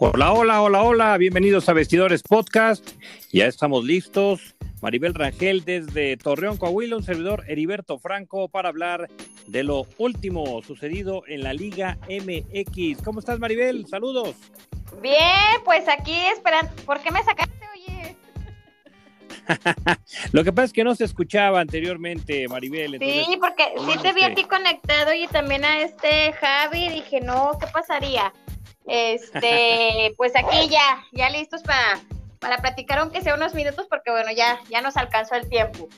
Hola, hola, hola, hola, bienvenidos a Vestidores Podcast. Ya estamos listos. Maribel Rangel desde Torreón, Coahuila, un servidor Heriberto Franco para hablar de lo último sucedido en la Liga MX. ¿Cómo estás, Maribel? Saludos. Bien, pues aquí esperando. ¿Por qué me sacaste, oye? lo que pasa es que no se escuchaba anteriormente, Maribel. sí, porque sí te vi a ti conectado y también a este Javi. Dije, no, ¿qué pasaría? Este, pues aquí ya, ya listos para, para platicar aunque sea unos minutos, porque bueno, ya, ya nos alcanzó el tiempo.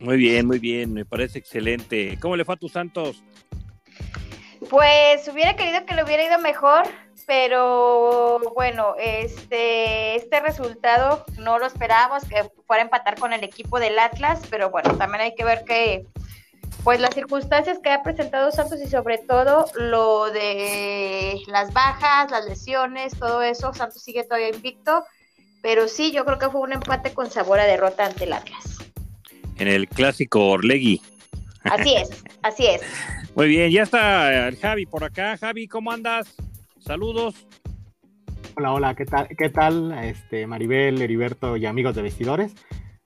Muy bien, muy bien, me parece excelente. ¿Cómo le fue a tus Santos? Pues hubiera querido que le hubiera ido mejor, pero bueno, este, este resultado no lo esperábamos, que fuera a empatar con el equipo del Atlas, pero bueno, también hay que ver que pues las circunstancias que ha presentado Santos y sobre todo lo de las bajas, las lesiones, todo eso, Santos sigue todavía invicto, pero sí, yo creo que fue un empate con sabor a derrota ante el Atlas. En el clásico Orlegui. Así es, así es. Muy bien, ya está el Javi por acá. Javi, ¿cómo andas? Saludos. Hola, hola, ¿qué tal? ¿Qué tal? Este, Maribel, Heriberto y amigos de vestidores.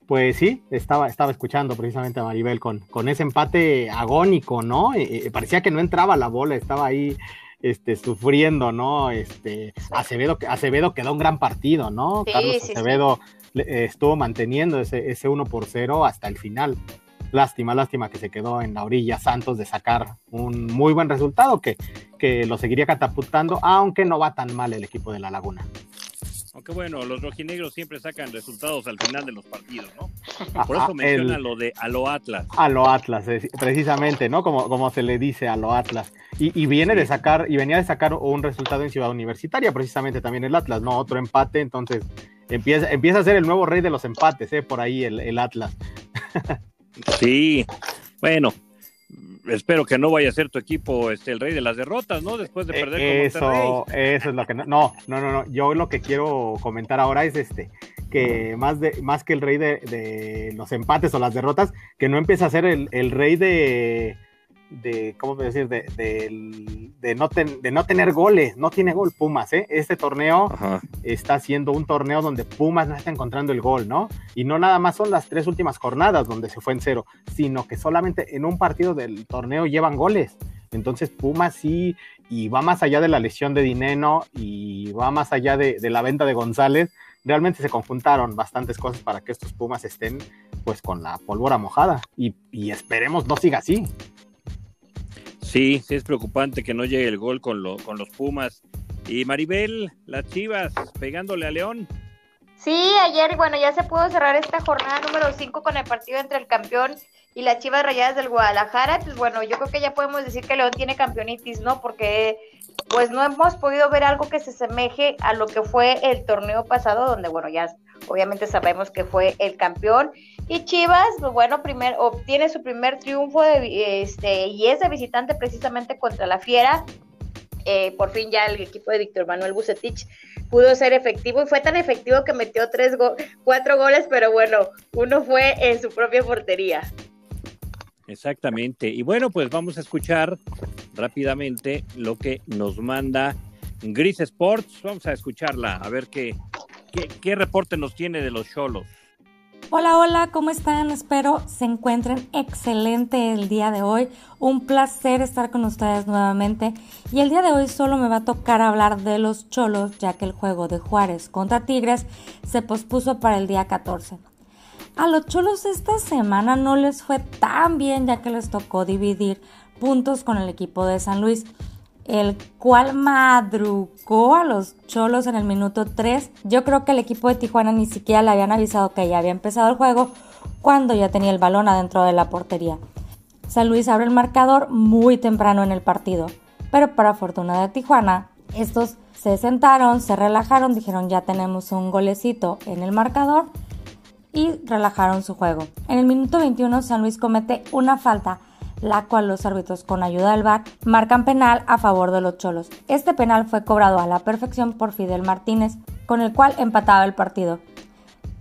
Pues sí, estaba, estaba escuchando precisamente a Maribel con, con ese empate agónico, ¿no? Eh, eh, parecía que no entraba la bola, estaba ahí este, sufriendo, ¿no? Este, Acevedo, Acevedo quedó un gran partido, ¿no? Carlos Acevedo estuvo manteniendo ese, ese 1 por 0 hasta el final. Lástima, lástima que se quedó en la orilla Santos de sacar un muy buen resultado que, que lo seguiría catapultando, aunque no va tan mal el equipo de La Laguna. Aunque bueno, los rojinegros siempre sacan resultados al final de los partidos, ¿no? Por eso menciona lo de a lo Atlas. A lo Atlas, precisamente, ¿no? Como, como se le dice a lo Atlas. Y, viene de sacar, y venía de sacar un resultado en Ciudad Universitaria, precisamente también el Atlas, ¿no? Otro empate, entonces empieza, empieza a ser el nuevo rey de los empates, ¿eh? Por ahí el, el Atlas. sí, bueno, espero que no vaya a ser tu equipo este, el rey de las derrotas, ¿no? Después de eh, perder eso, con Eso es lo que no, no, no, no, Yo lo que quiero comentar ahora es este, que más de, más que el rey de, los empates o las derrotas, que no empiece a ser el, el rey de de, ¿cómo decir? De, de, no de no tener goles, no tiene gol Pumas, ¿eh? Este torneo está siendo un torneo donde Pumas no está encontrando el gol, ¿no? Y no nada más son las tres últimas jornadas donde se fue en cero, sino que solamente en un partido del torneo llevan goles. Entonces Pumas sí, y va más allá de la lesión de Dineno y va más allá de, la venta de González, realmente se conjuntaron bastantes cosas para que estos Pumas estén pues con la pólvora mojada y, y esperemos no siga así. Sí, sí es preocupante que no llegue el gol con, lo, con los Pumas. Y Maribel, las Chivas, pegándole a León. Sí, ayer, bueno, ya se pudo cerrar esta jornada número 5 con el partido entre el campeón y las Chivas Rayadas del Guadalajara. Pues bueno, yo creo que ya podemos decir que León tiene campeonitis, ¿no? Porque pues no hemos podido ver algo que se asemeje a lo que fue el torneo pasado, donde bueno, ya obviamente sabemos que fue el campeón. Y Chivas, pues bueno, primer, obtiene su primer triunfo este, y es de visitante precisamente contra la Fiera. Eh, por fin ya el equipo de Víctor Manuel Bucetich pudo ser efectivo y fue tan efectivo que metió tres cuatro goles, pero bueno, uno fue en su propia portería. Exactamente. Y bueno, pues vamos a escuchar rápidamente lo que nos manda Gris Sports. Vamos a escucharla, a ver qué, qué, reporte nos tiene de los Cholos. Hola, hola, ¿cómo están? Espero se encuentren excelente el día de hoy. Un placer estar con ustedes nuevamente. Y el día de hoy solo me va a tocar hablar de los Cholos, ya que el juego de Juárez contra Tigres se pospuso para el día 14. A los Cholos esta semana no les fue tan bien, ya que les tocó dividir puntos con el equipo de San Luis el cual madrugó a los cholos en el minuto 3. Yo creo que el equipo de Tijuana ni siquiera le habían avisado que ya había empezado el juego cuando ya tenía el balón adentro de la portería. San Luis abre el marcador muy temprano en el partido, pero para fortuna de Tijuana, estos se sentaron, se relajaron, dijeron ya tenemos un golecito en el marcador y relajaron su juego. En el minuto 21 San Luis comete una falta la cual los árbitros con ayuda del VAR marcan penal a favor de los Cholos. Este penal fue cobrado a la perfección por Fidel Martínez, con el cual empataba el partido.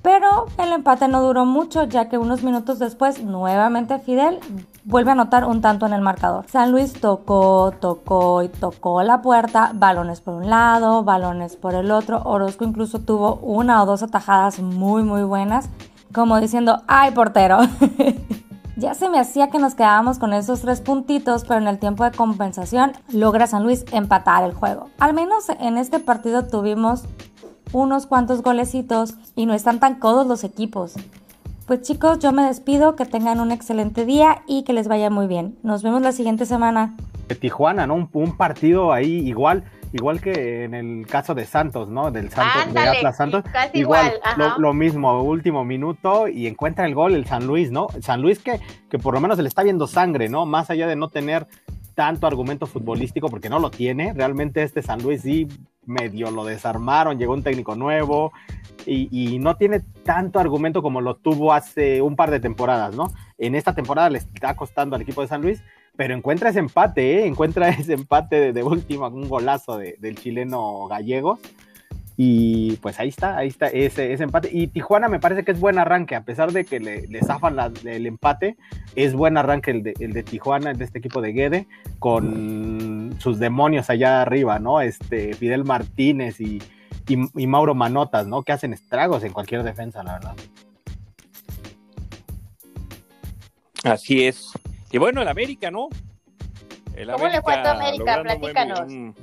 Pero el empate no duró mucho, ya que unos minutos después nuevamente Fidel vuelve a anotar un tanto en el marcador. San Luis tocó, tocó y tocó la puerta, balones por un lado, balones por el otro. Orozco incluso tuvo una o dos atajadas muy muy buenas, como diciendo, ¡ay portero! Ya se me hacía que nos quedábamos con esos tres puntitos, pero en el tiempo de compensación logra San Luis empatar el juego. Al menos en este partido tuvimos unos cuantos golecitos y no están tan codos los equipos. Pues chicos, yo me despido, que tengan un excelente día y que les vaya muy bien. Nos vemos la siguiente semana. Tijuana, ¿no? Un, partido ahí igual, igual que en el caso de Santos, ¿no? Del Santos, de Atlas Santos. igual, lo, mismo, último minuto y encuentra el gol el San Luis, ¿no? San Luis que, que por lo menos se le está viendo sangre, ¿no? Más allá de no tener tanto argumento futbolístico, porque no lo tiene, realmente este San Luis sí medio lo desarmaron, llegó un técnico nuevo y, no tiene tanto argumento como lo tuvo hace un par de temporadas, ¿no? En esta temporada le está costando al equipo de San Luis, pero encuentra ese empate, ¿eh? encuentra ese empate de, de última, un golazo del chileno gallego y pues ahí está, ahí está ese, ese, empate. Y Tijuana me parece que es buen arranque, a pesar de que le, le zafan el empate, es buen arranque el de, el de Tijuana, de este equipo de Guede, con sus demonios allá arriba, ¿no? Este, Fidel Martínez y, y, Mauro Manotas, ¿no? Que hacen estragos en cualquier defensa, la verdad. Así es. Y bueno, el América, ¿no? ¿Cómo le fue a América? Platícanos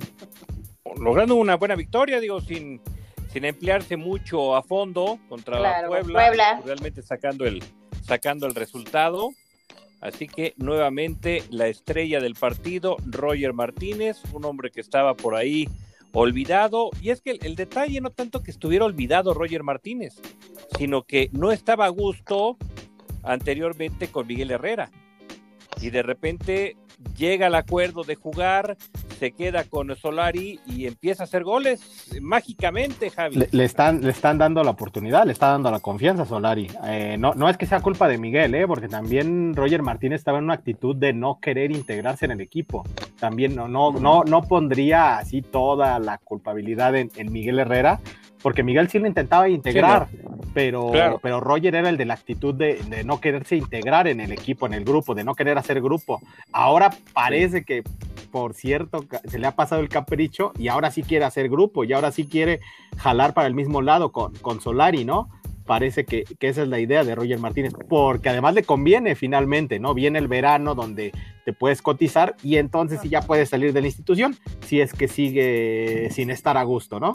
logrando una buena victoria, digo, sin, sin emplearse mucho a fondo contra Puebla, realmente sacando el, sacando el resultado. Así que nuevamente la estrella del partido, Roger Martínez, un hombre que estaba por ahí olvidado. Y es que el, detalle no tanto que estuviera olvidado Roger Martínez, sino que no estaba a gusto anteriormente con Miguel Herrera. Y de repente llega al acuerdo de jugar, se queda con Solari y empieza a hacer goles mágicamente, Javi. Le, están, le están dando la oportunidad, le está dando la confianza a Solari. Eh, no, no es que sea culpa de Miguel, eh, porque también Roger Martínez estaba en una actitud de no querer integrarse en el equipo. También no, no, no, no pondría así toda la culpabilidad en, Miguel Herrera, porque Miguel sí lo intentaba integrar, pero, pero Roger era el de la actitud de, de, no quererse integrar en el equipo, en el grupo, de no querer hacer grupo. Ahora parece que por cierto, se le ha pasado el capricho y ahora sí quiere hacer grupo y ahora sí quiere jalar para el mismo lado con, con Solari, ¿no? Parece que, esa es la idea de Roger Martínez, porque además le conviene finalmente, ¿no? Viene el verano donde te puedes cotizar y entonces sí ya puedes salir de la institución si es que sigue sin estar a gusto, ¿no?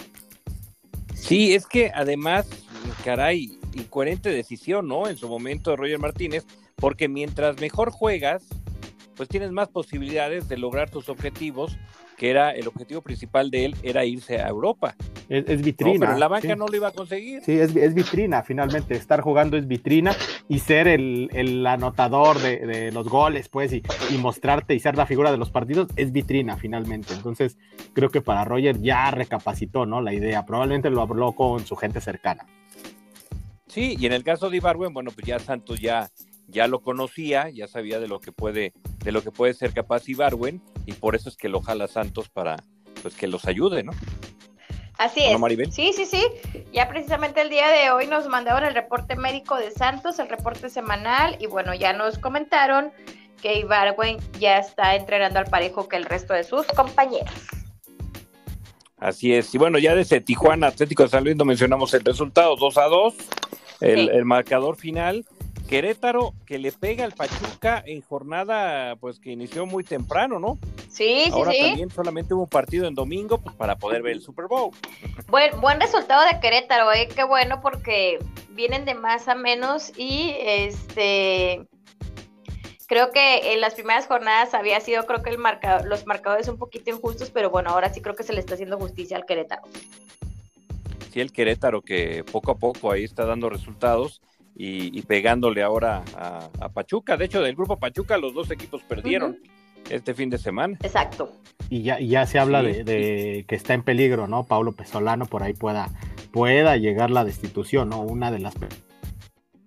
Sí, es que además, caray, incoherente decisión, ¿no? En su momento Roger Martínez, porque mientras mejor juegas, pues tienes más posibilidades de lograr tus objetivos, que era el objetivo principal de él, era irse a Europa. Es, vitrina. pero la banca no lo iba a conseguir. Sí, es, vitrina, finalmente. Estar jugando es vitrina y ser el, anotador de, los goles, pues, y, mostrarte y ser la figura de los partidos es vitrina, finalmente. Entonces, creo que para Roger ya recapacitó, ¿no? La idea. Probablemente lo habló con su gente cercana. Sí, y en el caso de Ibarwen, bueno, pues ya Santos ya ya lo conocía, ya sabía de lo que puede, de lo que puede ser capaz Ibarwen, y por eso es que lo jala Santos para pues que los ayude, ¿no? Así es. Sí, sí, sí. Ya precisamente el día de hoy nos mandaron el reporte médico de Santos, el reporte semanal, y bueno, ya nos comentaron que Ibarwen ya está entrenando al parejo que el resto de sus compañeros. Así es. Y bueno, ya desde Tijuana, Atlético de San Luis, no mencionamos el resultado, 2 a 2, el, el marcador final. Querétaro que le pega al Pachuca en jornada pues que inició muy temprano, ¿no? Sí, sí, Ahora también solamente hubo un partido en domingo pues para poder ver el Super Bowl. Buen, buen resultado de Querétaro, eh, qué bueno porque vienen de más a menos y este creo que en las primeras jornadas había sido creo que el marcador, los marcadores un poquito injustos, pero bueno, ahora sí creo que se le está haciendo justicia al Querétaro. Sí, el Querétaro que poco a poco ahí está dando resultados y, pegándole ahora a, Pachuca. De hecho, del grupo Pachuca los dos equipos perdieron este fin de semana. Exacto. Y ya, ya se habla de, que está en peligro, ¿no? Paulo Pesolano por ahí pueda, pueda llegar la destitución, ¿no? Una de las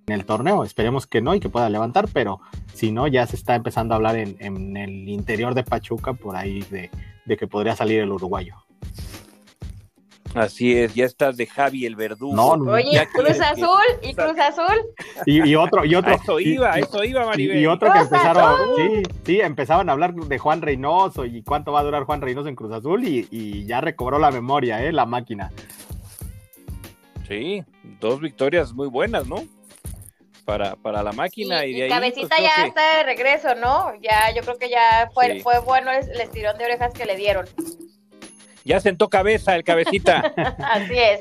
en el torneo. Esperemos que no y que pueda levantar, pero si no, ya se está empezando a hablar en, el interior de Pachuca por ahí de, de que podría salir el uruguayo. Así es, ya estás de Javi el verdugo. No, no. Oye, Ya Cruz Azul y Cruz Azul. Y, y otro, y otro. A eso iba, y- eso iba, Y, Maribel. y otro que empezaron, Azul. sí, sí, empezaban a hablar de Juan Reynoso y cuánto va a durar Juan Reynoso en Cruz Azul y, y ya recobró la memoria, ¿eh? La máquina. Sí, dos victorias muy buenas, ¿no? Para, para la máquina y, y de ahí. Cabecita pues, ya que- está de regreso, ¿no? Ya, yo creo que ya fue, Sí. fue bueno el, el estirón de orejas que le dieron. Ya sentó cabeza el cabecita. Así es.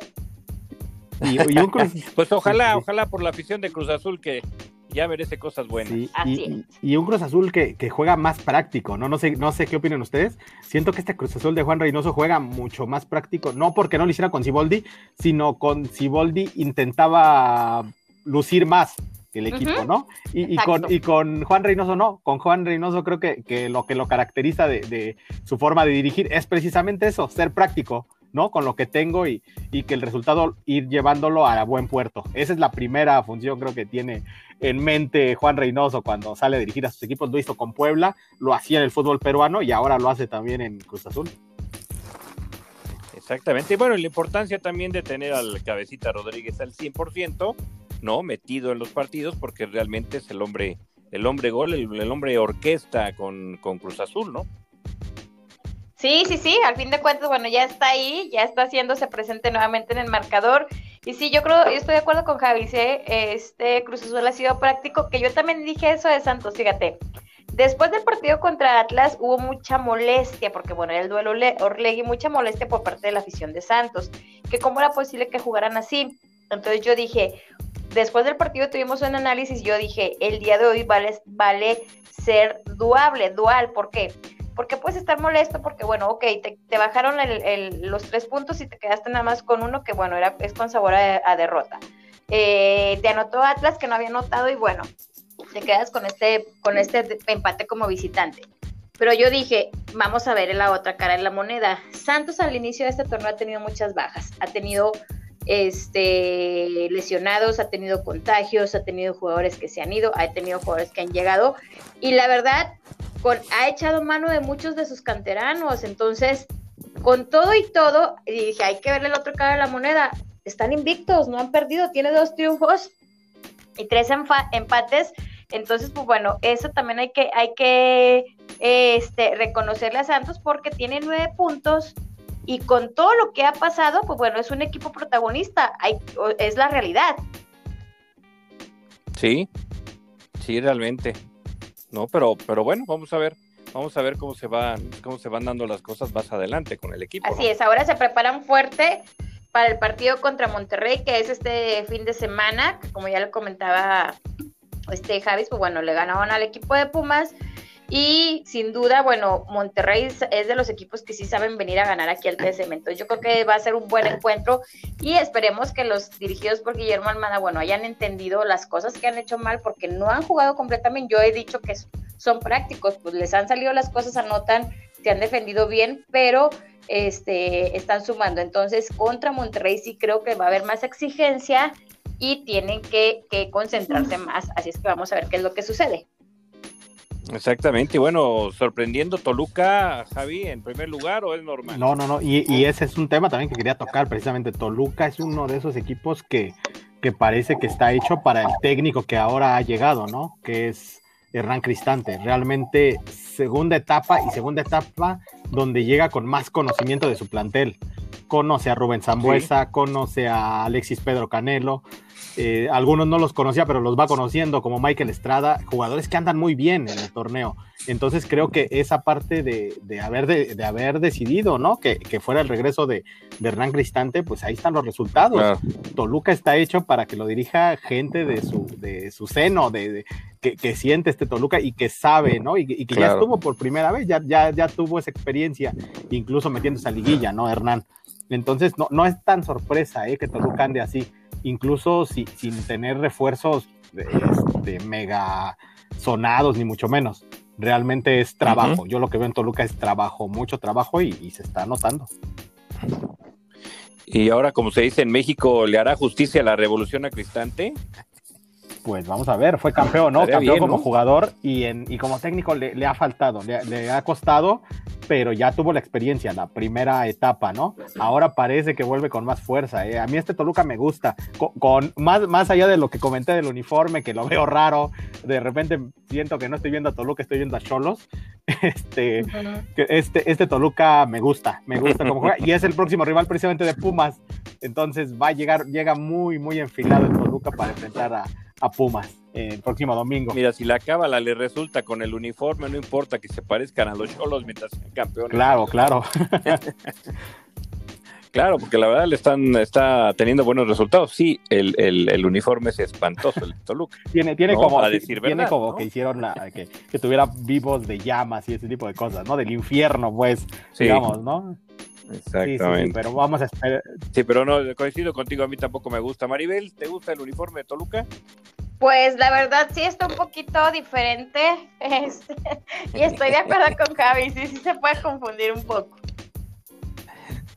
Y, y un Cruz, Pues ojalá, Sí, sí. ojalá por la afición de Cruz Azul que ya merece cosas buenas. sí, Así y, y un Cruz Azul que, que juega más práctico, ¿no? No sé, no sé qué opinan ustedes. Siento que este Cruz Azul de Juan Reynoso juega mucho más práctico, no porque no lo hiciera con Ciboldi, sino con Ciboldi intentaba lucir más el equipo. ¿no? Y, con, y con Juan Reynoso no, con Juan Reynoso creo que, que lo que lo caracteriza de, de su forma de dirigir es precisamente eso, ser práctico, ¿no? Con lo que tengo y, y que el resultado ir llevándolo a buen puerto. Esa es la primera función creo que tiene en mente Juan Reynoso cuando sale a dirigir a sus equipos, lo hizo con Puebla, lo hacía en el fútbol peruano y ahora lo hace también en Cruz Azul. Exactamente. Y bueno, la importancia también de tener al cabecita Rodríguez al 100%, ¿no? Metido en los partidos, porque realmente es el hombre, el hombre gol, el, hombre orquesta con, con Cruz Azul, ¿no? Sí, sí, sí, al fin de cuentas, bueno, ya está ahí, ya está haciéndose presente nuevamente en el marcador. Y sí, yo creo, yo estoy de acuerdo con Javi, este Cruz Azul ha sido práctico, que yo también dije eso de Santos, fíjate. Después del partido contra Atlas hubo mucha molestia, porque bueno, era el duelo Le- Orlegui, mucha molestia por parte de la afición de Santos, que cómo era posible que jugaran así. Entonces yo dije, después del partido tuvimos un análisis, yo dije, el día de hoy vale, ser duable, dual, ¿por qué? Porque puedes estar molesto porque, bueno, ok, te, bajaron los tres puntos y te quedaste nada más con uno que, bueno, era, es con sabor a, derrota. Eh, te anotó Atlas que no había anotado y, bueno, te quedas con este, con este empate como visitante. Pero yo dije, vamos a ver la otra cara de la moneda. Santos al inicio de este torneo ha tenido muchas bajas. Ha tenido este, lesionados, ha tenido contagios, ha tenido jugadores que se han ido, ha tenido jugadores que han llegado. Y la verdad, con, ha echado mano de muchos de sus canteranos. Entonces, con todo y todo, y dije, hay que verle el otro cara de la moneda. Están invictos, no han perdido, tiene dos triunfos y tres empates. Entonces, pues bueno, eso también hay que, hay que este, reconocerle a Santos porque tiene nueve puntos y con todo lo que ha pasado, pues bueno, es un equipo protagonista, hay, es la realidad. Sí, sí, realmente. No, pero, pero bueno, vamos a ver, vamos a ver cómo se van, cómo se van dando las cosas más adelante con el equipo. Así ¿no? es, ahora se preparan fuerte para el partido contra Monterrey, que es este fin de semana, que como ya le comentaba este Javis, pues bueno, le ganaron al equipo de Pumas. Y sin duda, bueno, Monterrey es de los equipos que sí saben venir a ganar aquí al TSM. Entonces yo creo que va a ser un buen encuentro y esperemos que los dirigidos por Guillermo Almada, bueno, hayan entendido las cosas que han hecho mal porque no han jugado completamente. Yo he dicho que son prácticos, pues les han salido las cosas, anotan, se han defendido bien, pero este, están sumando. Entonces, contra Monterrey sí creo que va a haber más exigencia y tienen que, que concentrarse más. Así es que vamos a ver qué es lo que sucede. Exactamente, y bueno, sorprendiendo Toluca, Javi, en primer lugar o es normal. No, no, no. Y, y ese es un tema también que quería tocar. Precisamente Toluca es uno de esos equipos que, que parece que está hecho para el técnico que ahora ha llegado, ¿no? Que es Hernán Cristante. Realmente segunda etapa y segunda etapa donde llega con más conocimiento de su plantel. Conoce a Rubén Zambuesa, conoce a Alexis Pedro Canelo. Eh, algunos no los conocía, pero los va conociendo, como Michael Estrada, jugadores que andan muy bien en el torneo. Entonces creo que esa parte de, de haber, de, de, haber decidido, ¿no? Que, que fuera el regreso de, de, Hernán Cristante, pues ahí están los resultados. Claro. Toluca está hecho para que lo dirija gente de su, de su seno, de, que, que, siente este Toluca y que sabe, ¿no? Y, y que claro. ya estuvo por primera vez, ya, ya, ya tuvo esa experiencia, incluso metiéndose a liguilla, ¿no, Hernán? Entonces, no, no es tan sorpresa ¿eh? que Toluca ande así, incluso si, sin tener refuerzos este, mega sonados, ni mucho menos. Realmente es trabajo. Uh -huh. Yo lo que veo en Toluca es trabajo, mucho trabajo y, y, se está notando. Y ahora, como se dice en México, ¿le hará justicia la revolución a Cristante? Pues vamos a ver, fue campeón, ¿no? Estaría campeón bien, como ¿no? jugador y, en, y como técnico le, le ha faltado, le, le, ha costado pero ya tuvo la experiencia, la primera etapa, ¿no? Ahora parece que vuelve con más fuerza. ¿eh? A mí este Toluca me gusta, con, más, más allá de lo que comenté del uniforme, que lo veo raro, de repente siento que no estoy viendo a Toluca, estoy viendo a Cholos. Este, este, este Toluca me gusta, me gusta como juega, y es el próximo rival precisamente de Pumas, entonces va a llegar, llega muy, muy enfilado el Toluca para enfrentar a, a Pumas el próximo domingo. Mira, si la cábala le resulta con el uniforme, no importa que se parezcan a los cholos mientras sean campeones. Claro, claro. claro, porque la verdad le están, está teniendo buenos resultados. Sí, el, el, uniforme es espantoso, el Toluca. Tiene, tiene como, decir tiene como que hicieron la, que, que, tuviera vivos de llamas y ese tipo de cosas, ¿no? Del infierno, pues, digamos, ¿no? Exactamente. Sí, pero vamos a esperar. Sí, pero no, coincido contigo, a mí tampoco me gusta. Maribel, ¿te gusta el uniforme de Toluca? Pues la verdad sí está un poquito diferente este, y estoy de acuerdo con Javi, sí, sí se puede confundir un poco.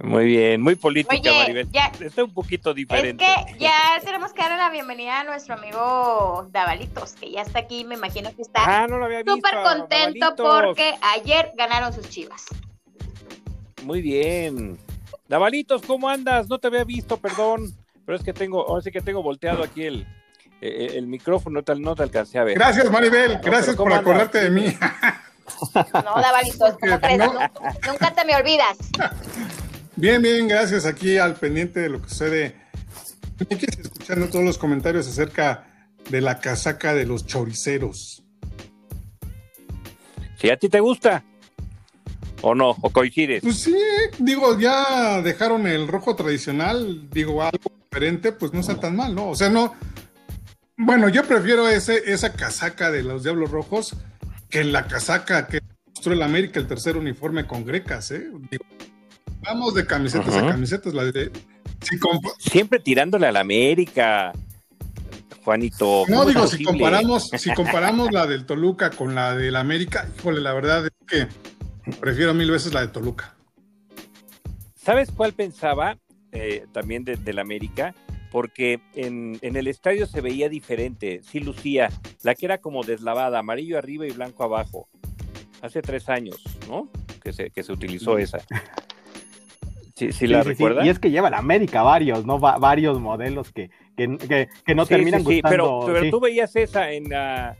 Muy bien, muy política, Maribel. está un poquito diferente. Es que ya tenemos que darle la bienvenida a nuestro amigo Davalitos, que ya está aquí, me imagino que está ah, súper contento porque ayer ganaron sus chivas. Muy bien. Davalitos, ¿cómo andas? No te había visto, perdón, pero es que tengo, ahora sí que tengo volteado aquí el, eh, eh, el micrófono no te, no te alcancé a ver. Gracias, Maribel. Gracias por acordarte de mí. No, Davalitos, ¿cómo crees? Nunca, te me olvidas. Bien, bien, gracias. Aquí al pendiente de lo que sucede. Escuchando todos los comentarios acerca de la casaca de los choriceros. Si a ti te gusta. ¿O no? ¿O coincides? Pues sí, digo, ya dejaron el rojo tradicional, digo, algo diferente, pues no está tan mal, ¿no? O sea, no, bueno, yo prefiero ese, esa casaca de los Diablos Rojos que la casaca que mostró el América, el tercer uniforme con grecas, ¿eh? vamos de camisetas a camisetas. La de, Siempre tirándole a la América, Juanito. No, digo, si comparamos, si comparamos la del Toluca con la del América, híjole, la verdad es que prefiero mil veces la de Toluca. ¿Sabes cuál pensaba eh, también de, del América? porque en, el estadio se veía diferente, sí lucía, la que era como deslavada, amarillo arriba y blanco abajo, hace tres años, ¿no? Que se, que se utilizó esa. Sí, la recuerdas. Y es que lleva la América varios, ¿no? varios modelos que, que, que, no terminan gustando. pero, pero tú veías esa en la...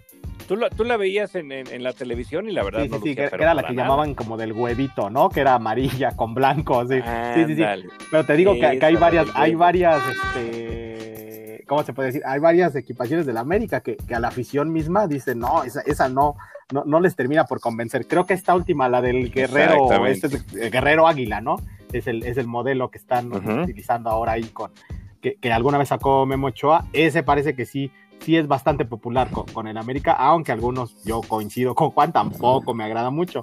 Tú la, tú la veías en, en, la televisión y la verdad no sí, que, era la que llamaban como del huevito, ¿no? Que era amarilla con blanco, sí. sí, sí, sí. Pero te digo que, hay varias, hay varias, este, ¿cómo se puede decir? Hay varias equipaciones de la América que, que a la afición misma dice, no, esa, esa no, no, no les termina por convencer. Creo que esta última, la del guerrero, este el guerrero águila, ¿no? Es el, es el modelo que están utilizando ahora ahí con, que, que, alguna vez sacó Memo Ochoa. Ese parece que sí sí es bastante popular con, el América, aunque algunos yo coincido con Juan, tampoco me agrada mucho.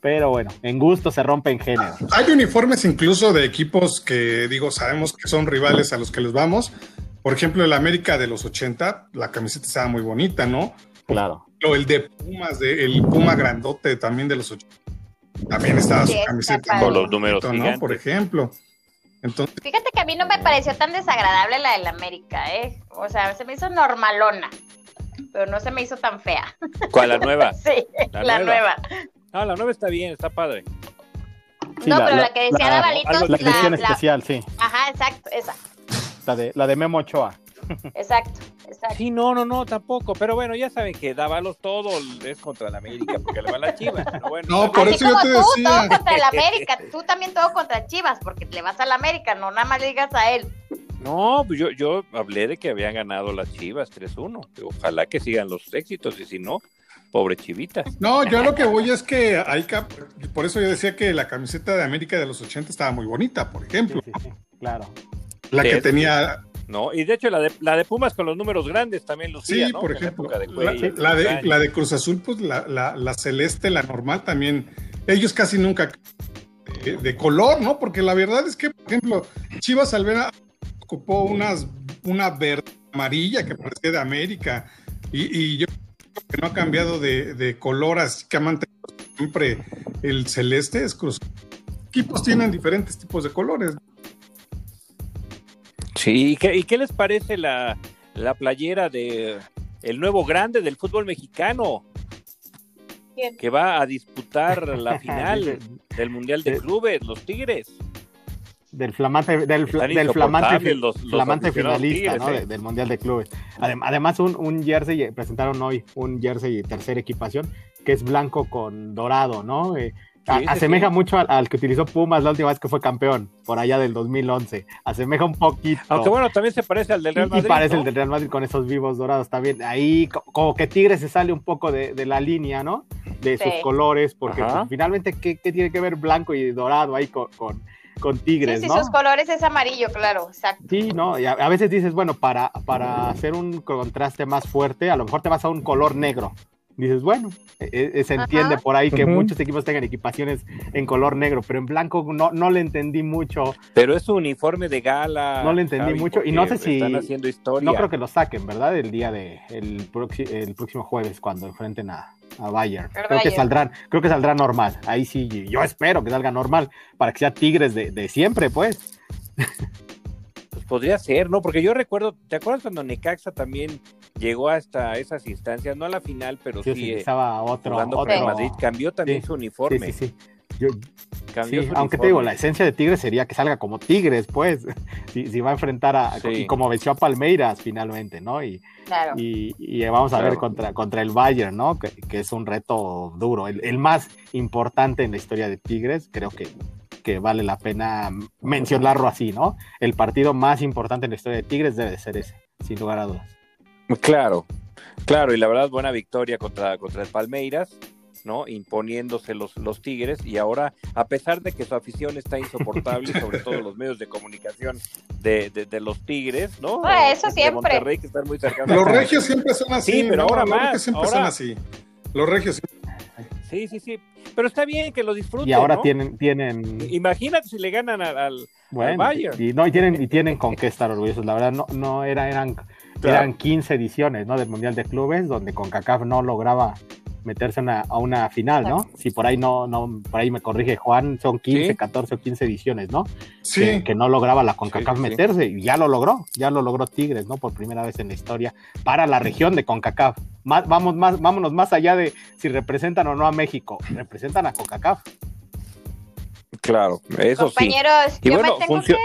Pero bueno, en gusto se rompe en género. Hay uniformes incluso de equipos que, digo, sabemos que son rivales a los que les vamos. Por ejemplo, el América de los 80, la camiseta estaba muy bonita, ¿no? Claro. O el de Pumas, de, el Puma grandote también de los 80. También estaba su camiseta. Con los números ¿no? Por ejemplo. Entonces, Fíjate que a mí no me pareció tan desagradable la del América, ¿eh? O sea, se me hizo normalona, pero no se me hizo tan fea. ¿Cuál, la nueva? sí, la, nueva. Ah, la nueva está bien, está padre. no, pero la, que decía Davalitos. La, edición especial, sí. Ajá, exacto, esa. La de, la de Memo Ochoa. Exacto, exacto. Sí, no, no, no, tampoco. Pero bueno, ya saben que Dávalos todo es contra la América porque le va a la Chivas. no, por eso yo te tú, todo contra la América. Tú también todo contra Chivas porque le vas a la América, no nada más le digas a él. No, pues yo, yo hablé de que habían ganado las Chivas 3-1. Ojalá que sigan los éxitos y si no, pobre Chivitas. No, yo lo que voy es que hay que, por eso yo decía que la camiseta de América de los 80 estaba muy bonita, por ejemplo. Sí, sí, claro. La que tenía ¿no? Y de hecho la de, la de Pumas con los números grandes también lucía, Sí, por ejemplo. la, de, la, de, Cruz Azul, pues la, la, celeste, la normal también, ellos casi nunca de, color, ¿no? Porque la verdad es que, por ejemplo, Chivas Alvera ocupó unas, una verde amarilla que parecía de América y, y yo creo que no ha cambiado de, de color, así que ha mantenido siempre el celeste, es Cruz. Equipos tienen diferentes tipos de colores. Sí, ¿y qué, les parece la, playera de el nuevo grande del fútbol mexicano? que va a disputar la final del Mundial de Clubes, los Tigres. Del flamante, del, del flamante, flamante finalista ¿no? ¿eh? del Mundial de Clubes. Además, un, un jersey, presentaron hoy un jersey tercera equipación, que es blanco con dorado, ¿no? Eh, asemeja mucho al, que utilizó Pumas la última vez que fue campeón, por allá del 2011. Asemeja un poquito. Aunque bueno, también se parece al del Real Madrid. Y parece el del Real Madrid con esos vivos dorados también. Ahí como que Tigres se sale un poco de, la línea, ¿no? De sus colores, porque pues, finalmente, ¿qué, tiene que ver blanco y dorado ahí con, con, Tigres, sí, sí, sus colores es amarillo, claro, exacto. Sí, ¿no? Y a, a, veces dices, bueno, para, para hacer un contraste más fuerte, a lo mejor te vas a un color negro, dices, bueno, e, e, se entiende por ahí que muchos equipos tengan equipaciones en color negro, pero en blanco no, no le entendí mucho. Pero es un uniforme de gala. No le entendí mucho y no sé si... Están haciendo historia. No creo que lo saquen, ¿verdad? El día de, el, el próximo jueves cuando enfrenten a, a Bayern. creo que saldrán, creo que saldrá normal. Ahí sí, yo espero que salga normal para que sea Tigres de, de siempre, pues. Pues podría ser, ¿no? Porque yo recuerdo, ¿te acuerdas cuando Necaxa también llegó hasta esas instancias, no a la final, pero sí, sí estaba eh, otro, jugando otro... Madrid, cambió también su uniforme. Sí, sí, Yo, aunque te digo, la esencia de Tigres sería que salga como Tigres, pues, si, va a enfrentar a, y como venció a Palmeiras finalmente, ¿no? Y, y, vamos a ver contra, contra el Bayern, ¿no? Que, es un reto duro, el, el, más importante en la historia de Tigres, creo que, que vale la pena mencionarlo así, ¿no? El partido más importante en la historia de Tigres debe de ser ese, sin lugar a dudas. Claro, claro, y la verdad, buena victoria contra, contra el Palmeiras, ¿no? Imponiéndose los, los Tigres, y ahora, a pesar de que su afición está insoportable, sobre todo los medios de comunicación de, de, los Tigres, ¿no? Ah, eso siempre. los regios siempre son así, sí, pero ahora más. Los siempre son así. Los regios Sí, sí, sí. Pero está bien que lo disfruten. Y ahora tienen, tienen. Imagínate si le ganan al, Bayern. Y, no, y tienen, y tienen con qué estar orgullosos. La verdad, no, no era, eran eran 15 ediciones, ¿no? Del Mundial de Clubes, donde CONCACAF no lograba meterse a una final, ¿no? Si por ahí no, no, por ahí me corrige Juan, son 15, 14 o 15 ediciones, ¿no? Sí. Que, no lograba la CONCACAF meterse, y ya lo logró, ya lo logró Tigres, ¿no? Por primera vez en la historia, para la región de CONCACAF. Vamos más, vámonos más allá de si representan o no a México, representan a CONCACAF. Claro, eso Compañeros, sí. yo me tengo que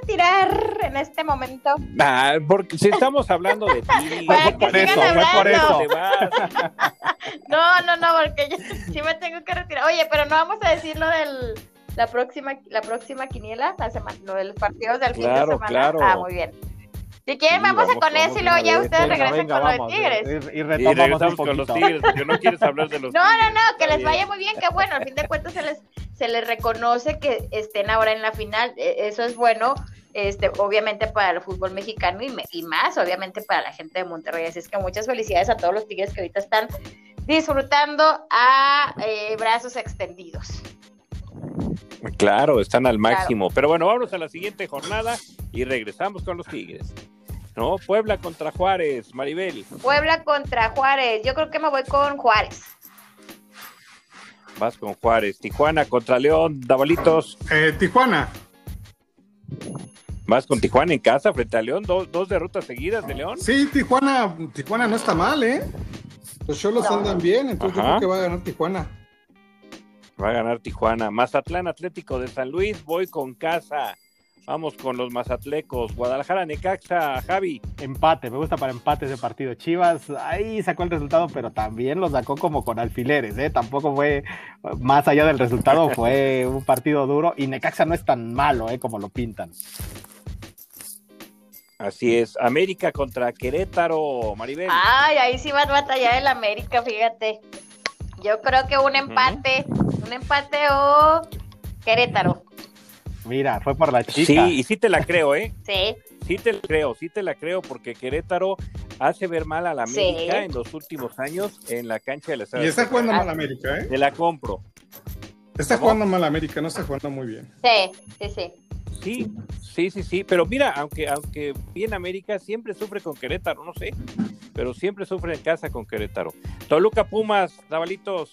retirar en este momento. Ah, porque si estamos hablando de ti. por eso, por eso. no, no, no, porque yo sí me tengo que retirar. Oye, pero no vamos a decir lo del la próxima, la próxima quiniela, la semana, lo de los partidos del fin de semana. Claro. Ah, muy bien. Si quieren, vamos, a con eso y luego ya ustedes regresen con los Tigres. Y, retomamos con los Tigres, porque no quieres hablar de los No, no, no, que les vaya muy bien, que bueno, al fin de cuentas se les, se les reconoce que estén ahora en la final, e, eso es bueno, este, obviamente para el fútbol mexicano y, y más, obviamente para la gente de Monterrey. Así es que muchas felicidades a todos los Tigres que ahorita están disfrutando a eh, brazos extendidos. Claro, están al máximo. Pero bueno, vamos a la siguiente jornada y regresamos con los Tigres. ¿No? Puebla contra Juárez, Maribel. Puebla contra Juárez. Yo creo que me voy con Juárez. Vas con Juárez. Tijuana contra León, Dabalitos. Eh, Tijuana. Vas con Tijuana en casa frente a León, dos, dos derrotas seguidas de León. Sí, Tijuana, Tijuana no está mal, ¿eh? Los Cholos andan bien, entonces yo creo que va a ganar Tijuana. Va a ganar Tijuana. Mazatlán Atlético de San Luis, voy con casa. Vamos con los mazatlecos. Guadalajara, Necaxa, Javi. Empate, me gusta para empate ese partido. Chivas ahí sacó el resultado, pero también lo sacó como con alfileres, ¿eh? Tampoco fue más allá del resultado, fue un partido duro. Y Necaxa no es tan malo, ¿eh? Como lo pintan. Así es. América contra Querétaro, Maribel. Ay, ahí sí va a batallar el América, fíjate. Yo creo que un empate, un empate o Querétaro. Mira, fue por la chica. Sí, y sí te la creo, ¿eh? sí. Sí te la creo, sí te la creo, porque Querétaro hace ver mal a la América en los últimos años en la cancha de la Y está jugando mal América, ¿eh? Te la compro. Está jugando mal América, no está jugando muy bien. Sí, sí, sí. Sí, sí, sí, sí, pero mira, aunque, aunque bien América siempre sufre con Querétaro, no sé, pero siempre sufre en casa con Querétaro. Toluca Pumas, Dabalitos.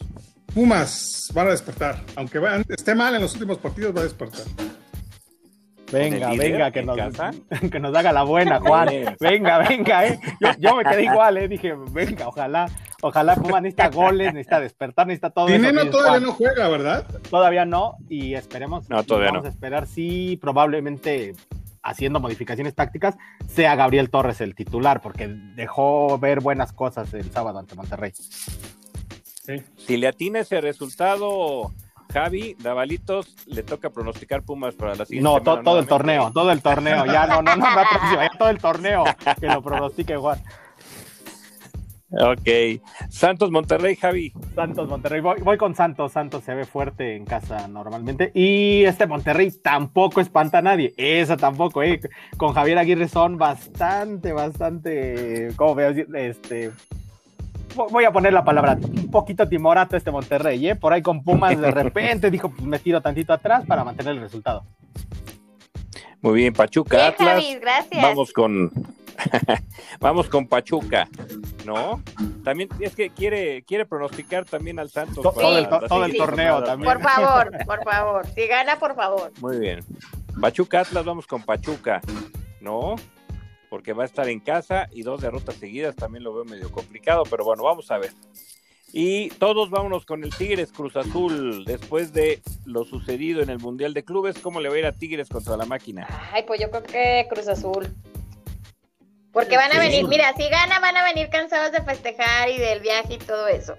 Pumas van a despertar, aunque esté mal en los últimos partidos, va a despertar. Venga, venga, que nos, que nos haga la buena, Juan. venga, venga, eh. Yo, me quedé igual, eh. Dije, venga, ojalá, Ojalá Pumas necesita goles, necesita despertar, necesita todo Dinero todavía no juega, ¿verdad? Todavía no, y esperemos. No, todavía vamos a esperar, sí, probablemente haciendo modificaciones tácticas, sea Gabriel Torres el titular, porque dejó ver buenas cosas el sábado ante Monterrey. Sí. Si le atina ese resultado, Javi, Davalitos, le toca pronosticar Pumas para la siguiente. No, todo el torneo, todo el torneo, ya no, no, no, no, ya todo el torneo, que lo pronostique Juan. Ok. Santos Monterrey, Javi. Santos Monterrey. Voy, con Santos. Santos se ve fuerte en casa normalmente. Y este Monterrey tampoco espanta a nadie. Esa tampoco, ¿eh? Con Javier Aguirre son bastante, bastante. ¿Cómo veo? Este. Voy a poner la palabra, un poquito timorato este Monterrey, ¿eh? Por ahí con Pumas de repente dijo, pues me tiro tantito atrás para mantener el resultado. Muy bien, Pachuca Atlas. gracias. Vamos con Vamos con Pachuca, ¿no? También es que quiere, quiere pronosticar también al Santos. todo, el, torneo también. Por favor, por favor. Si gana, por favor. Muy bien. Pachuca Atlas, vamos con Pachuca, ¿no? Porque va a estar en casa y dos derrotas seguidas también lo veo medio complicado, pero bueno, vamos a ver. Y todos vámonos con el Tigres Cruz Azul. Después de lo sucedido en el Mundial de Clubes, ¿cómo le va a ir a Tigres contra la máquina? Ay, pues yo creo que Cruz Azul. Porque van a venir, mira, si gana van a venir cansados de festejar y del viaje y todo eso.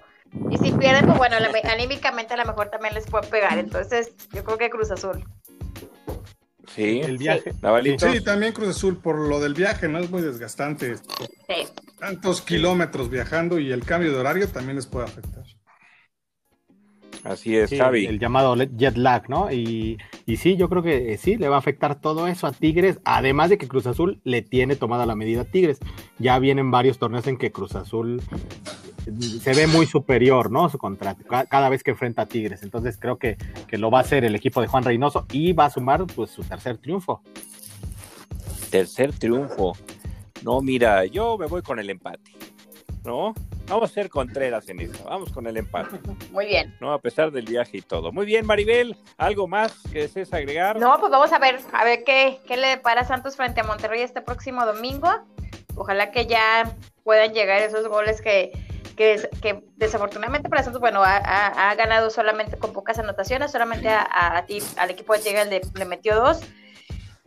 Y si pierden, pues bueno, anímicamente a lo mejor también les puede pegar. Entonces, yo creo que Cruz Azul. Sí, el viaje. Sí. también Cruz Azul, por lo del viaje, ¿no? Es muy desgastante. Sí. Tantos kilómetros viajando y el cambio de horario también les puede afectar. Así es, Javi. El, llamado jet lag, ¿no? Y, y, sí, yo creo que eh, sí, le va a afectar todo eso a Tigres, además de que Cruz Azul le tiene tomada la medida a Tigres. Ya vienen varios torneos en que Cruz Azul mm, se ve muy superior, ¿no? Su contrato, cada vez que enfrenta a Tigres. Entonces creo que, que lo va a hacer el equipo de Juan Reynoso y va a sumar pues su tercer triunfo. Tercer triunfo. No, mira, yo me voy con el empate. ¿no? Vamos a ser Contreras en eso, vamos con el empate. Muy bien. ¿No? A pesar del viaje y todo. Muy bien, Maribel, ¿algo más que desees agregar? No, pues vamos a ver, a ver qué, qué le para Santos frente a Monterrey este próximo domingo. Ojalá que ya puedan llegar esos goles que, que, que desafortunadamente para Santos, bueno, ha, ganado solamente con pocas anotaciones, solamente a, ti, al equipo de Llega le, le metió dos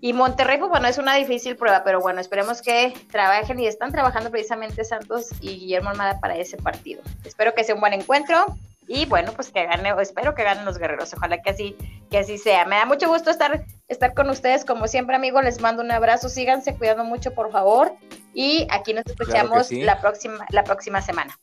y Monterrey, pues bueno, es una difícil prueba, pero bueno, esperemos que trabajen y están trabajando precisamente Santos y Guillermo Almada para ese partido. Espero que sea un buen encuentro y bueno, pues que gane, espero que ganen los guerreros, ojalá que así, que así sea. Me da mucho gusto estar, estar con ustedes, como siempre, amigos, les mando un abrazo, síganse cuidando mucho, por favor, y aquí nos escuchamos la próxima, la próxima semana.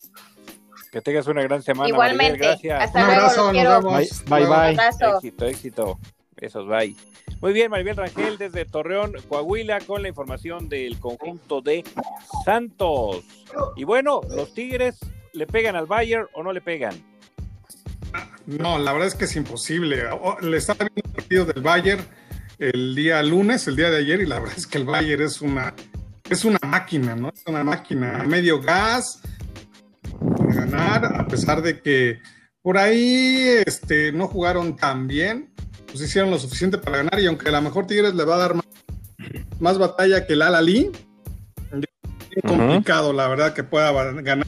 Que tengas una gran semana. Igualmente. Hasta luego. Bye, bye. bye. Éxito, éxito. Besos, bye. Muy bien, Maribel Rangel desde Torreón, Coahuila, con la información del conjunto de Santos. Y bueno, ¿los Tigres le pegan al Bayern o no le pegan? No, la verdad es que es imposible. Le estaba viendo el partido del Bayern el día lunes, el día de ayer, y la verdad es que el Bayern es una, es una máquina, ¿no? Es una máquina medio gas ganar, a pesar de que por ahí este, no jugaron tan bien pues hicieron lo suficiente para ganar y aunque a lo mejor Tigres le va a dar más, batalla que el Alalí, es complicado la verdad que pueda ganar.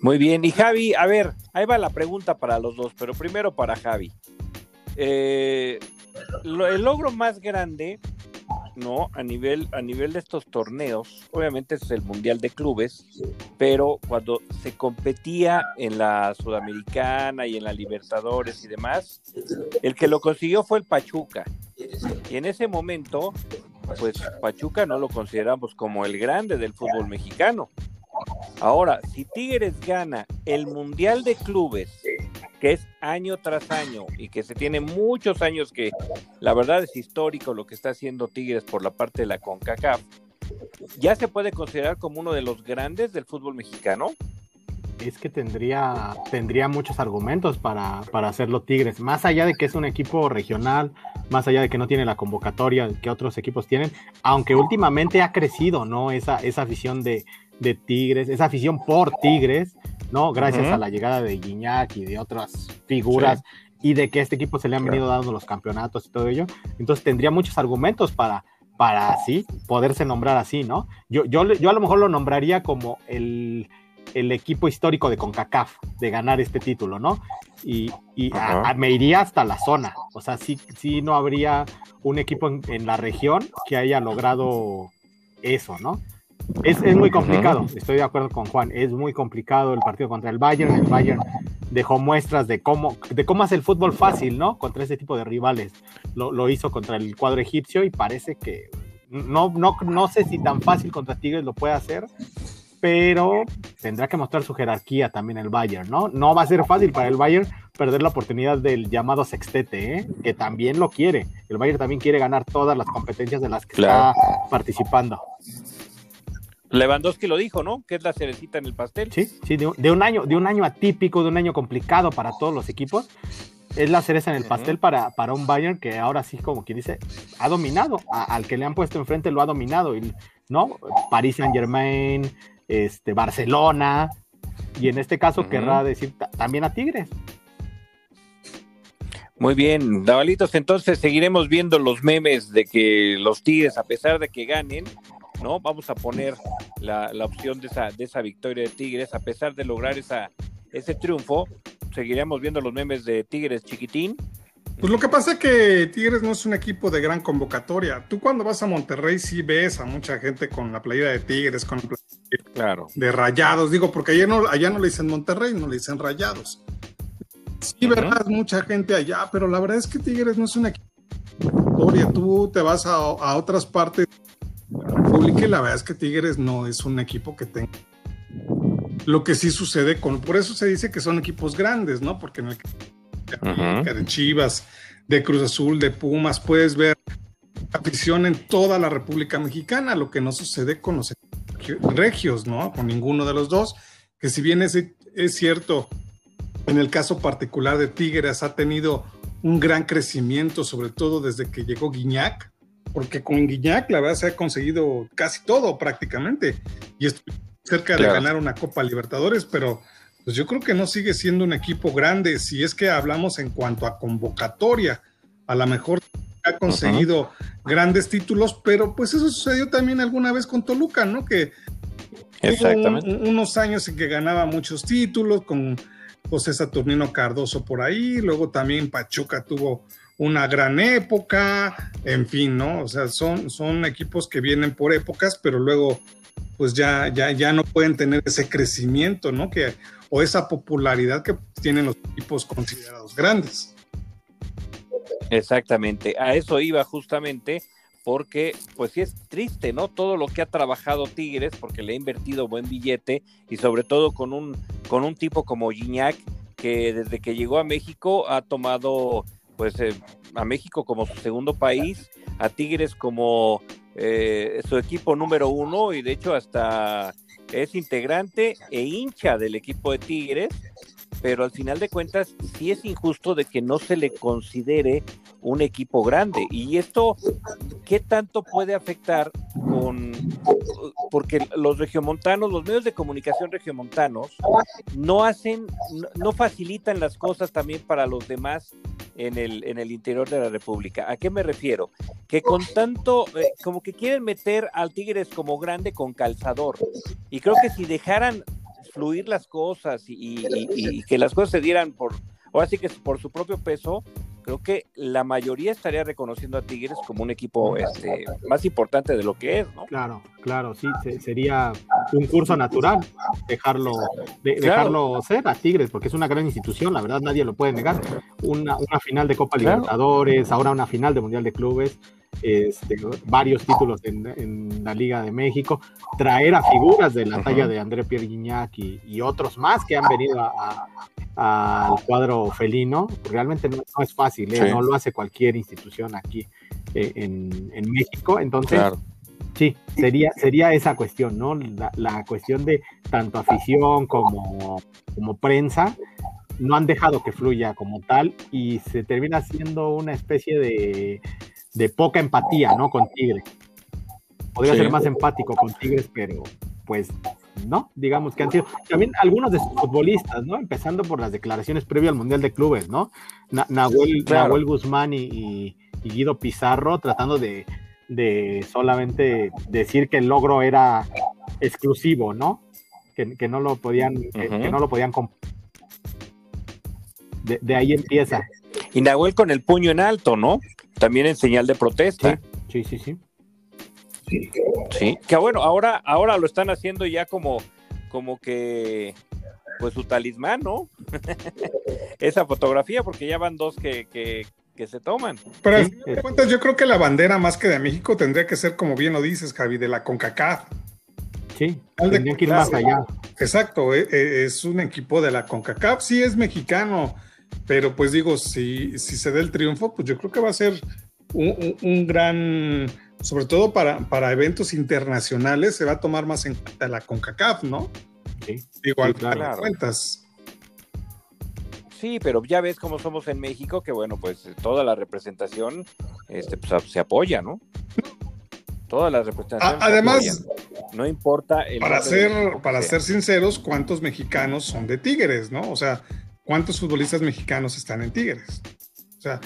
Muy bien, y Javi, a ver, ahí va la pregunta para los dos, pero primero para Javi. Eh, el logro más grande ¿no? A nivel, a nivel de estos torneos, obviamente es el Mundial de Clubes, pero cuando se competía en la Sudamericana y en la Libertadores y demás, el que lo consiguió fue el Pachuca. Y en ese momento, pues Pachuca no lo consideramos como el grande del fútbol mexicano. Ahora, si Tigres gana el Mundial de Clubes, que es año tras año y que se tiene muchos años que la verdad es histórico lo que está haciendo Tigres por la parte de la CONCACAF, ¿ya se puede considerar como uno de los grandes del fútbol mexicano? es que tendría, tendría muchos argumentos para, para, hacerlo Tigres. Más allá de que es un equipo regional, más allá de que no tiene la convocatoria que otros equipos tienen, aunque últimamente ha crecido, ¿no? Esa, esa afición de, de Tigres, esa afición por Tigres, ¿no? Gracias a la llegada de Guiñac y de otras figuras y de que este equipo se le han venido dando los campeonatos y todo ello. Entonces tendría muchos argumentos para, para así poderse nombrar así, ¿no? Yo, yo, yo a lo mejor lo nombraría como el, equipo histórico de CONCACAF de ganar este título, ¿no? Y, me iría hasta la zona, o sea, sí, sí no habría un equipo en, la región que haya logrado eso, ¿no? Es, muy complicado, estoy de acuerdo con Juan, es muy complicado el partido contra el Bayern, el Bayern dejó muestras de cómo, de cómo hace el fútbol fácil, ¿no? Contra ese tipo de rivales. Lo, hizo contra el cuadro egipcio y parece que no, no, no sé si tan fácil contra Tigres lo puede hacer, pero tendrá que mostrar su jerarquía también el Bayern, ¿no? No va a ser fácil para el Bayern perder la oportunidad del llamado sextete, ¿eh? que también lo quiere. El Bayern también quiere ganar todas las competencias de las que está participando. Lewandowski lo dijo, ¿no? Que es la cerecita en el pastel. Sí, sí, de un, año, de un año atípico, de un año complicado para todos los equipos. Es la cereza en el pastel para, para un Bayern que ahora sí, como quien dice, ha dominado. al que le han puesto enfrente lo ha dominado. Y, ¿No? París Saint Germain, este, Barcelona. Y en este caso querrá decir también a Tigres. Muy bien, Davalitos, entonces seguiremos viendo los memes de que los Tigres, a pesar de que ganen, ¿no? Vamos a poner la, opción de esa, de esa victoria de Tigres, a pesar de lograr esa, ese triunfo, seguiremos viendo los memes de Tigres chiquitín. Pues lo que pasa es que Tigres no es un equipo de gran convocatoria. Tú cuando vas a Monterrey sí ves a mucha gente con la playera de Tigres, con claro. de rayados, digo, porque allá no, allá no le dicen Monterrey, no le dicen rayados. Sí, verás mucha gente allá, pero la verdad es que Tigres no es un equipo de convocatoria. Tú te vas a, a otras partes La verdad es que Tigres no es un equipo que tenga lo que sí sucede con, por eso se dice que son equipos grandes, ¿no? Porque en el de Chivas, de Cruz Azul, de Pumas, puedes ver afición en toda la República Mexicana, lo que no sucede con los regios, ¿no? Con ninguno de los dos, que si bien es, es cierto, en el caso particular de Tigres ha tenido un gran crecimiento, sobre todo desde que llegó Guiñac, porque con Guiñac la verdad se ha conseguido casi todo prácticamente y estoy cerca de ganar una Copa Libertadores, pero pues yo creo que no sigue siendo un equipo grande si es que hablamos en cuanto a convocatoria. A lo mejor ha conseguido grandes títulos, pero pues eso sucedió también alguna vez con Toluca, ¿no? Que Exactamente. unos años en que ganaba muchos títulos con José Saturnino Cardoso por ahí, luego también Pachuca tuvo una gran época, en fin, ¿no? O sea, son, son equipos que vienen por épocas, pero luego pues ya, ya, ya no pueden tener ese crecimiento, ¿no? Que, o esa popularidad que tienen los equipos considerados grandes. Exactamente, a eso iba justamente porque pues sí es triste, ¿no? Todo lo que ha trabajado Tigres, porque le ha invertido buen billete y sobre todo con un, con un tipo como Gignac, que desde que llegó a México ha tomado pues eh, a México como su segundo país, a Tigres como eh, su equipo número uno y de hecho hasta es integrante e hincha del equipo de Tigres, pero al final de cuentas sí es injusto de que no se le considere un equipo grande. Y esto, ¿qué tanto puede afectar con, porque los regiomontanos, los medios de comunicación regiomontanos, no hacen, no, facilitan las cosas también para los demás en el, en el interior de la República. ¿A qué me refiero? Que con tanto, eh, como que quieren meter al Tigres como grande con calzador. Y creo que si dejaran fluir las cosas y, y que las cosas se dieran por, ahora sí que por su propio peso, creo que la mayoría estaría reconociendo a Tigres como un equipo este, más importante de lo que es, ¿no? Claro, claro, sí, sería un curso natural dejarlo, dejarlo ser a Tigres, porque es una gran institución, la verdad nadie lo puede negar. Una, final de Copa Libertadores, ahora una final de Mundial de Clubes. Este, varios títulos en, la Liga de México, traer a figuras de la talla de André Pierre Guignac y, otros más que han venido al cuadro felino, realmente no, es fácil, ¿eh? no lo hace cualquier institución aquí eh, en, México, entonces... Sí, sería, sería esa cuestión, ¿no? La, cuestión de tanto afición como, como prensa, no han dejado que fluya como tal y se termina siendo una especie de, de poca empatía, ¿no? Con Tigres. Podría ser más empático con Tigres, pero pues no, digamos que han sido también algunos de sus futbolistas, ¿no? Empezando por las declaraciones previas al Mundial de Clubes, ¿no? Nahuel, Guzmán y, Guido Pizarro tratando de, de solamente decir que el logro era exclusivo, ¿no? Que, no lo podían, que, no lo podían de, de, ahí empieza. Y Nahuel con el puño en alto, ¿no? También en señal de protesta. Sí, sí, sí. Sí, que bueno, ahora, ahora lo están haciendo ya como, como que pues su talismán, ¿no? Esa fotografía, porque ya van dos que, que, se toman. Pero cuentas, yo creo que la bandera más que de México tendría que ser, como bien lo dices, Javi, de la CONCACAF. Sí, tendría que ir más allá. Exacto, e, e, es un equipo de la CONCACAF, sí es mexicano, pero pues digo, si, si se da el triunfo, pues yo creo que va a ser un, gran, sobre todo para, para, eventos internacionales, se va a tomar más en cuenta la CONCACAF, ¿no? Sí. Igual, claro. cuentas. Sí, pero ya ves cómo somos en México, que bueno, pues toda la representación este, pues, se apoya, ¿no? Toda la representación. además, no importa el. Para ser, para ser sinceros, ¿cuántos mexicanos son de Tigres, no? O sea, ¿cuántos futbolistas mexicanos están en Tigres? O sea,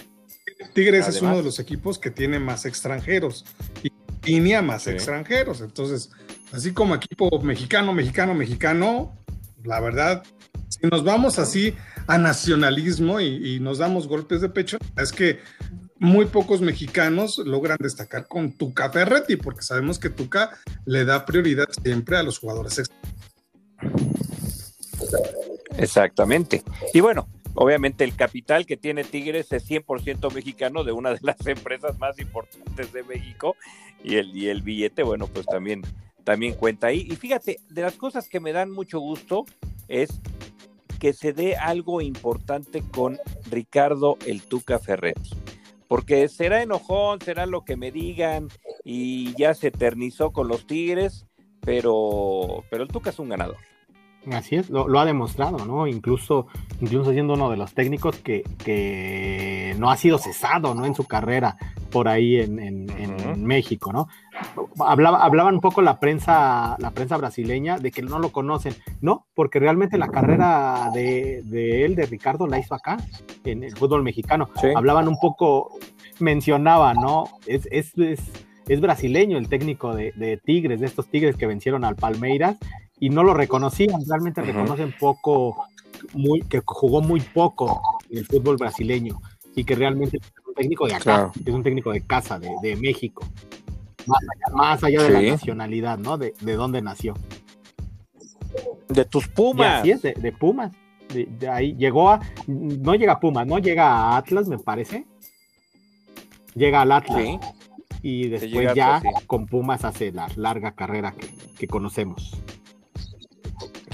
Tigres es uno de los equipos que tiene más extranjeros y línea más extranjeros. Entonces, así como equipo mexicano, mexicano, mexicano, la verdad, si nos vamos así a nacionalismo y, nos damos golpes de pecho, es que muy pocos mexicanos logran destacar con Tuca Ferretti, porque sabemos que Tuca le da prioridad siempre a los jugadores extranjeros. Exactamente. Y bueno, obviamente el capital que tiene Tigres es 100% mexicano de una de las empresas más importantes de México y el, y el billete, bueno, pues también, también cuenta ahí. Y fíjate, de las cosas que me dan mucho gusto es que se dé algo importante con Ricardo el Tuca Ferretti. Porque será enojón, será lo que me digan y ya se eternizó con los Tigres, pero, pero el Tuca es un ganador. Así es, lo, ha demostrado, ¿no? Incluso, incluso siendo uno de los técnicos que, que no ha sido cesado, ¿no? En su carrera por ahí en, en, México, ¿no? Hablaba, hablaban un poco la prensa, la prensa brasileña de que no lo conocen, no, porque realmente la carrera de, de él, de Ricardo, la hizo acá, en el fútbol mexicano. Hablaban un poco, mencionaba, ¿no? Es, es, es, es brasileño el técnico de, de Tigres, de estos Tigres que vencieron al Palmeiras y no lo reconocían, realmente reconocen poco, muy, que jugó muy poco en el fútbol brasileño y que realmente es un técnico de acá, es un técnico de casa, de, de México, más allá, de la nacionalidad, ¿no? De, de, dónde nació. De tus Pumas. Sí, es, de, Pumas. De, ahí llegó a, no llega a Pumas, no llega a Atlas, me parece. Llega al Atlas. Y después ya con Pumas hace la larga carrera que, que conocemos.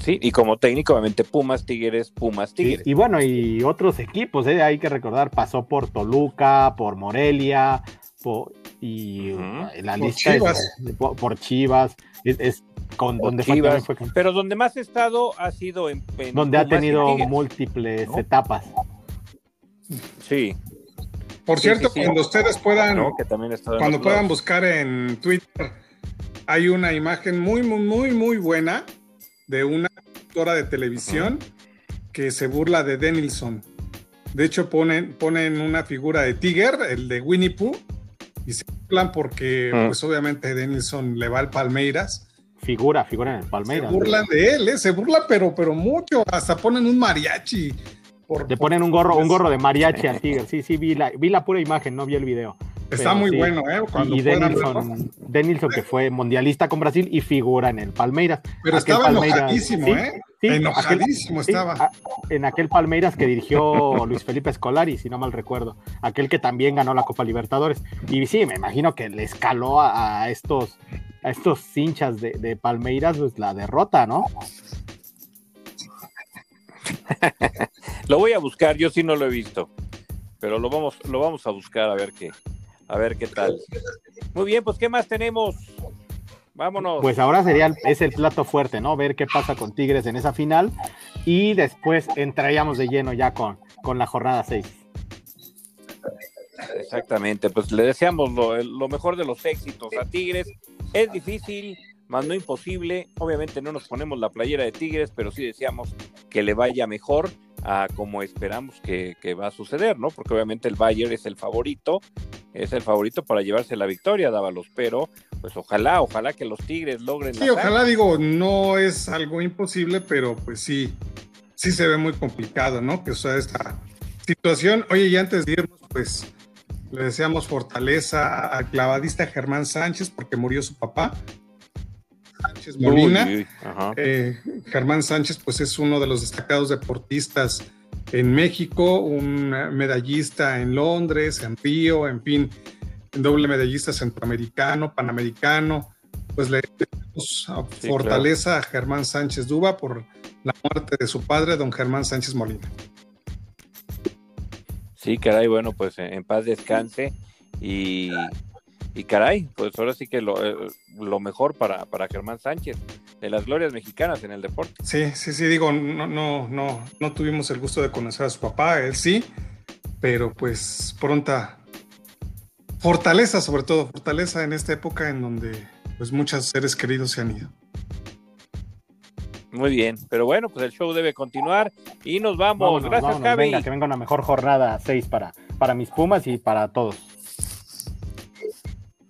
Sí, y como técnico, obviamente Pumas, Tigres, Pumas, Tigres. y bueno, y otros equipos, ¿eh? hay que recordar, pasó por Toluca, por Morelia, por, y la lista Chivas. por, Chivas, es, con donde fue, Pero donde más ha estado ha sido en, donde ha tenido múltiples etapas. Sí. Por cierto, cuando ustedes puedan, cuando puedan buscar en Twitter, hay una imagen muy, muy, muy, muy buena de una de televisión que se burla de Denilson. De hecho, ponen, ponen una figura de Tiger, el de Winnie Pooh, y se burlan porque, pues obviamente, Denilson le va al Palmeiras. Figura, figura en el Palmeiras. Se burlan de él, ¿eh? se burla, pero, pero mucho. Hasta ponen un mariachi. Le ponen un gorro, un gorro de mariachi al Tiger. Sí, sí, vi la, vi la pura imagen, no vi el video. Está muy bueno, ¿eh? y Denilson, Denilson, que fue mundialista con Brasil y figura en el Palmeiras. Pero estaba enojadísimo, ¿eh? enojadísimo estaba. en aquel Palmeiras que dirigió Luis Felipe Scolari, si no mal recuerdo. Aquel que también ganó la Copa Libertadores. Y sí, me imagino que le escaló a, estos a estos hinchas de, de Palmeiras pues, la derrota, ¿no? lo voy a buscar, yo sí no lo he visto, pero lo vamos, lo vamos a buscar a ver qué, a ver qué tal. Muy bien, pues ¿qué más tenemos? Vámonos. Pues ahora sería es el plato fuerte, ¿no? Ver qué pasa con Tigres en esa final y después entraríamos de lleno ya con, con la jornada 6. Exactamente, pues le deseamos lo, lo, mejor de los éxitos a Tigres. Es difícil, más no imposible. Obviamente no nos ponemos la playera de Tigres, pero sí deseamos que le vaya mejor a como esperamos que, va a suceder, ¿no? Porque obviamente el Bayern es el favorito es el favorito para llevarse la victoria, Dávalos, pero pues ojalá, ojalá que los Tigres logren. Sí, ojalá digo, no es algo imposible, pero pues sí, sí se ve muy complicado, ¿no? Que o sea, esta situación, oye, y antes de irnos, pues le deseamos fortaleza al clavadista Germán Sánchez porque murió su papá. Sánchez Molina. Eh, Germán Sánchez, pues es uno de los destacados deportistas en México, un medallista en Londres, en Río, en fin, doble medallista centroamericano, panamericano. Pues le damos fortaleza a Germán Sánchez Duba por la muerte de su padre, don Germán Sánchez Molina. Sí, caray, bueno, pues en paz descanse y, caray, pues ahora sí que lo, eh, mejor para, para Germán Sánchez, de las glorias mexicanas en el deporte. Sí, sí, sí, digo, no, no, no, no tuvimos el gusto de conocer a su papá, él sí, pero pues pronta fortaleza, sobre todo, fortaleza en esta época en donde pues muchos seres queridos se han ido. Muy bien, pero bueno, pues el show debe continuar y nos vamos. Gracias, Javi. Venga, que venga una mejor jornada 6 para, para mis Pumas y para todos.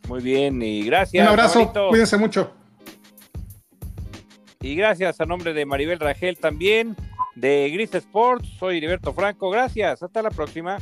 Muy bien, y gracias. Un abrazo, cuídense mucho. Y gracias a nombre de Maribel Rangel también, de Gris Sports. Soy Heriberto Franco. Gracias, hasta la próxima.